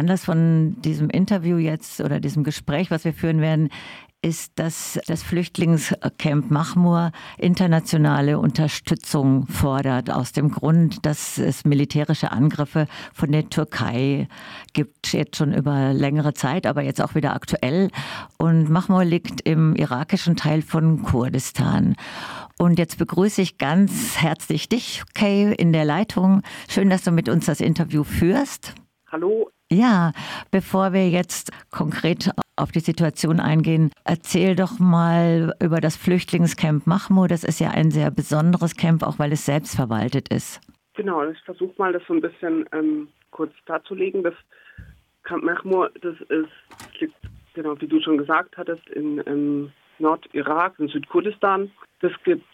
Anlass von diesem Interview jetzt oder diesem Gespräch, was wir führen werden, ist, dass das Flüchtlingscamp Mahmur internationale Unterstützung fordert, aus dem Grund, dass es militärische Angriffe von der Türkei gibt, jetzt schon über längere Zeit, aber jetzt auch wieder aktuell. Und Mahmur liegt im irakischen Teil von Kurdistan. Und jetzt begrüße ich ganz herzlich dich, Kay, in der Leitung. Schön, dass du mit uns das Interview führst. Hallo. Ja, bevor wir jetzt konkret auf die Situation eingehen, erzähl doch mal über das Flüchtlingscamp Mahmoud. Das ist ja ein sehr besonderes Camp, auch weil es selbst verwaltet ist. Genau, ich versuche mal, das so ein bisschen ähm, kurz darzulegen. Das Camp Mahmoud, das ist, liegt, genau wie du schon gesagt hattest, in ähm, Nordirak, in Südkurdistan. Das gibt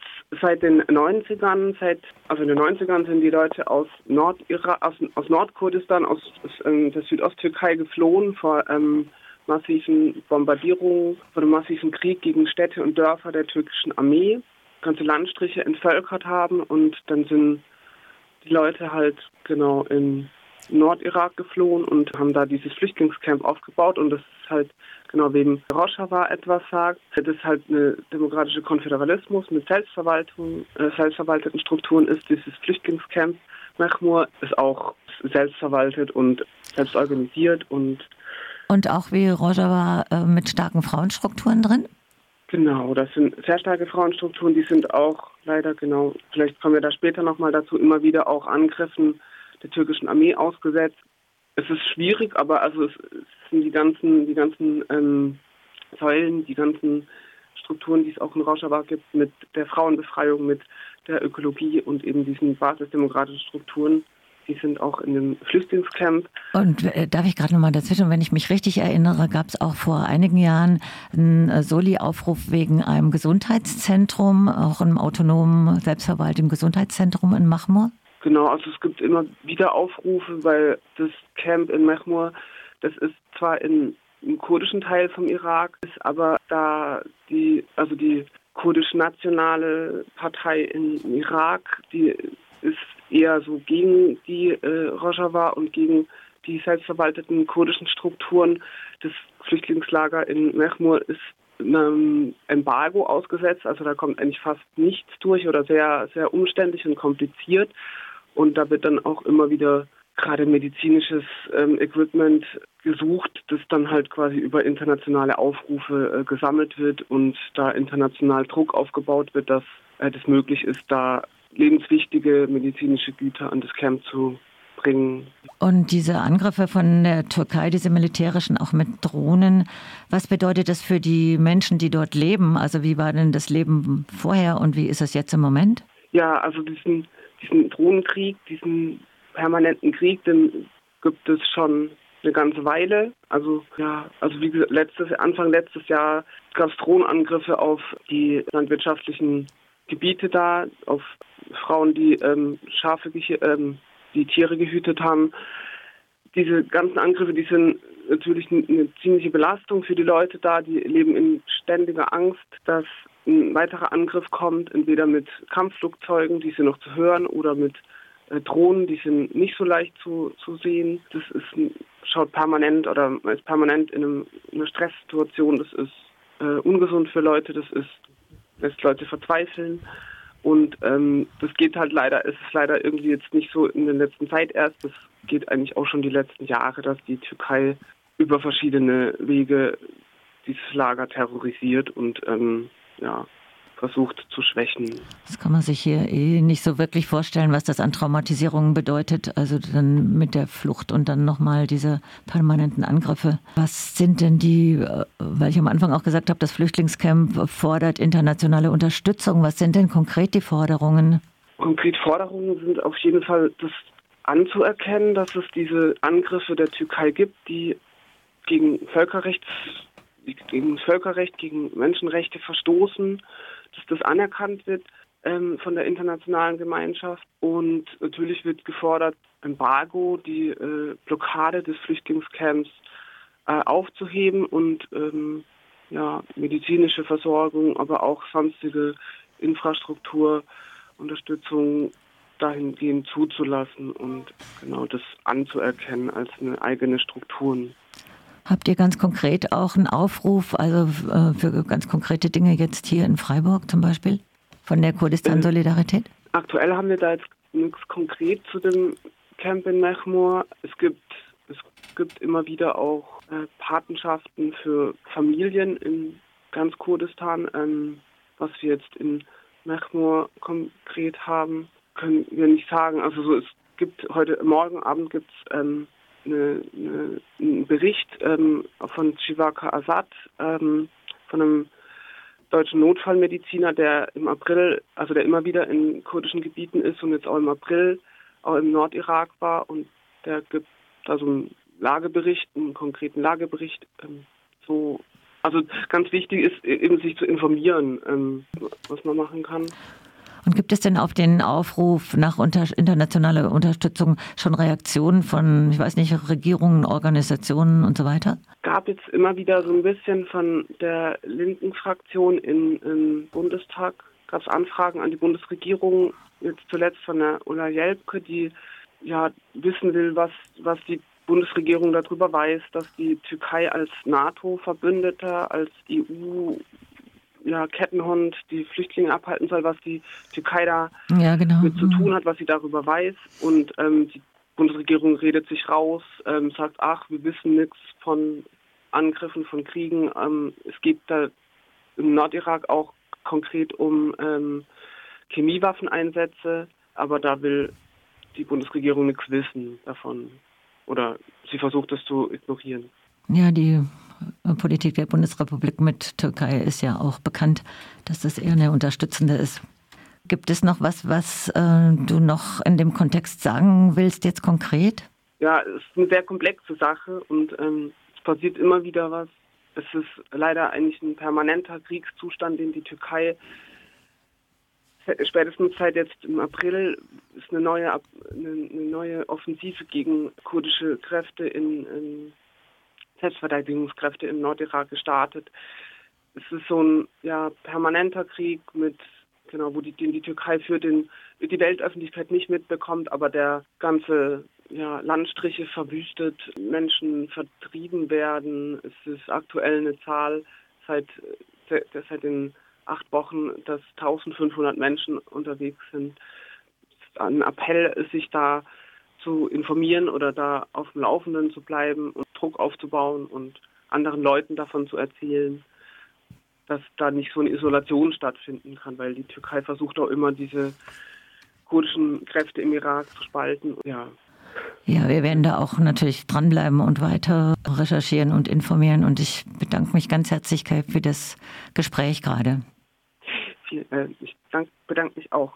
seit den 90ern, seit, also in den 90ern sind die Leute aus Nordirak, aus, aus Nordkurdistan, aus, aus ähm, der Südosttürkei geflohen vor ähm, massiven Bombardierungen, vor dem massiven Krieg gegen Städte und Dörfer der türkischen Armee, ganze Landstriche entvölkert haben und dann sind die Leute halt genau in Nordirak geflohen und haben da dieses Flüchtlingscamp aufgebaut und das ist halt genau wem Rojava etwas sagt. Das ist halt eine demokratische Konföderalismus mit Selbstverwaltung, äh, selbstverwalteten Strukturen ist dieses Flüchtlingscamp. Mechmur ist auch selbstverwaltet und selbst organisiert und und auch wie Rojava äh, mit starken Frauenstrukturen drin? Genau, das sind sehr starke Frauenstrukturen, die sind auch leider genau, vielleicht kommen wir da später nochmal dazu, immer wieder auch Angriffen der türkischen Armee ausgesetzt. Es ist schwierig, aber also es, es sind die ganzen, die ganzen ähm, Säulen, die ganzen Strukturen, die es auch in Rojava gibt, mit der Frauenbefreiung, mit der Ökologie und eben diesen basisdemokratischen Strukturen, die sind auch in dem Flüchtlingscamp. Und äh, darf ich gerade noch mal dazwischen, wenn ich mich richtig erinnere, gab es auch vor einigen Jahren einen äh, Soli-Aufruf wegen einem Gesundheitszentrum, auch einem autonomen, selbstverwalteten Gesundheitszentrum in Mahmur? Genau, also es gibt immer wieder Aufrufe, weil das Camp in Mahmur, das ist zwar in, im kurdischen Teil vom Irak, ist aber da die, also die kurdisch-nationale Partei im Irak, die ist eher so gegen die äh, Rojava und gegen die selbstverwalteten kurdischen Strukturen. Das Flüchtlingslager in Mechmur ist einem Embargo ausgesetzt, also da kommt eigentlich fast nichts durch oder sehr, sehr umständlich und kompliziert. Und da wird dann auch immer wieder gerade medizinisches ähm, Equipment gesucht, das dann halt quasi über internationale Aufrufe äh, gesammelt wird und da international Druck aufgebaut wird, dass äh, das möglich ist, da lebenswichtige medizinische Güter an das Camp zu bringen. Und diese Angriffe von der Türkei, diese militärischen, auch mit Drohnen, was bedeutet das für die Menschen, die dort leben? Also wie war denn das Leben vorher und wie ist es jetzt im Moment? Ja, also diesen, diesen Drohnenkrieg, diesen permanenten Krieg, den gibt es schon eine ganze Weile. Also ja, also wie gesagt, letztes, Anfang letztes Jahr gab es Drohnenangriffe auf die landwirtschaftlichen Gebiete da, auf Frauen, die ähm, Schafe, ähm, die Tiere gehütet haben. Diese ganzen Angriffe, die sind natürlich eine ziemliche Belastung für die Leute da. Die leben in ständiger Angst, dass ein weiterer Angriff kommt, entweder mit Kampfflugzeugen, die sind noch zu hören, oder mit äh, Drohnen, die sind nicht so leicht zu, zu sehen. Das ist, schaut permanent oder ist permanent in, einem, in einer Stresssituation. Das ist äh, ungesund für Leute, das ist, lässt Leute verzweifeln. Und ähm, das geht halt leider, es ist leider irgendwie jetzt nicht so in der letzten Zeit erst, das geht eigentlich auch schon die letzten Jahre, dass die Türkei über verschiedene Wege dieses Lager terrorisiert und ähm, ja, versucht zu schwächen. Das kann man sich hier eh nicht so wirklich vorstellen, was das an Traumatisierungen bedeutet. Also dann mit der Flucht und dann nochmal diese permanenten Angriffe. Was sind denn die, äh, weil ich am Anfang auch gesagt habe, das Flüchtlingscamp fordert internationale Unterstützung. Was sind denn konkret die Forderungen? Konkret Forderungen sind auf jeden Fall das anzuerkennen, dass es diese Angriffe der Türkei gibt, die gegen Völkerrechts gegen Völkerrecht, gegen Menschenrechte verstoßen dass das anerkannt wird ähm, von der internationalen Gemeinschaft. Und natürlich wird gefordert, Embargo, die äh, Blockade des Flüchtlingscamps äh, aufzuheben und ähm, ja, medizinische Versorgung, aber auch sonstige Infrastrukturunterstützung dahingehend zuzulassen und genau das anzuerkennen als eine eigene Strukturen. Habt ihr ganz konkret auch einen Aufruf, also äh, für ganz konkrete Dinge jetzt hier in Freiburg zum Beispiel, von der Kurdistan-Solidarität? Aktuell haben wir da jetzt nichts konkret zu dem Camp in Mechmur. Es gibt, es gibt immer wieder auch äh, Patenschaften für Familien in ganz Kurdistan. Ähm, was wir jetzt in Mechmur konkret haben, können wir nicht sagen. Also so, es gibt heute morgen Abend gibt es ähm, eine, eine, einen Bericht ähm, von Chivaka Azad, ähm, von einem deutschen Notfallmediziner, der im April, also der immer wieder in kurdischen Gebieten ist und jetzt auch im April auch im Nordirak war und der gibt da so einen Lagebericht, einen konkreten Lagebericht. Ähm, so, also ganz wichtig ist eben sich zu informieren, ähm, was man machen kann. Und gibt es denn auf den Aufruf nach unter internationaler Unterstützung schon Reaktionen von, ich weiß nicht, Regierungen, Organisationen und so weiter? Gab jetzt immer wieder so ein bisschen von der linken Fraktion im, im Bundestag, gab es Anfragen an die Bundesregierung, jetzt zuletzt von der Ulla Jelpke, die ja wissen will, was, was die Bundesregierung darüber weiß, dass die Türkei als NATO-Verbündeter, als EU ja, Kettenhund die Flüchtlinge abhalten soll, was die Türkei da ja, genau. mit zu tun mhm. hat, was sie darüber weiß. Und ähm, die Bundesregierung redet sich raus, ähm, sagt, ach, wir wissen nichts von Angriffen, von Kriegen. Ähm, es geht da im Nordirak auch konkret um ähm, Chemiewaffeneinsätze, aber da will die Bundesregierung nichts wissen davon. Oder sie versucht es zu ignorieren. Ja, die Politik der Bundesrepublik mit Türkei ist ja auch bekannt, dass das eher eine unterstützende ist. Gibt es noch was, was äh, du noch in dem Kontext sagen willst, jetzt konkret? Ja, es ist eine sehr komplexe Sache und ähm, es passiert immer wieder was. Es ist leider eigentlich ein permanenter Kriegszustand, den die Türkei spätestens seit jetzt im April ist eine neue, eine neue Offensive gegen kurdische Kräfte in, in Selbstverteidigungskräfte im Nordirak gestartet. Es ist so ein ja, permanenter Krieg mit genau, wo die, den die Türkei für den die Weltöffentlichkeit nicht mitbekommt, aber der ganze ja, Landstriche verwüstet, Menschen vertrieben werden. Es ist aktuell eine Zahl seit seit den acht Wochen, dass 1500 Menschen unterwegs sind. Ein Appell ist, sich da zu informieren oder da auf dem Laufenden zu bleiben Druck aufzubauen und anderen Leuten davon zu erzählen, dass da nicht so eine Isolation stattfinden kann, weil die Türkei versucht auch immer diese kurdischen Kräfte im Irak zu spalten. Ja. Ja, wir werden da auch natürlich dranbleiben und weiter recherchieren und informieren. Und ich bedanke mich ganz herzlich für das Gespräch gerade. Äh, ich bedanke mich auch.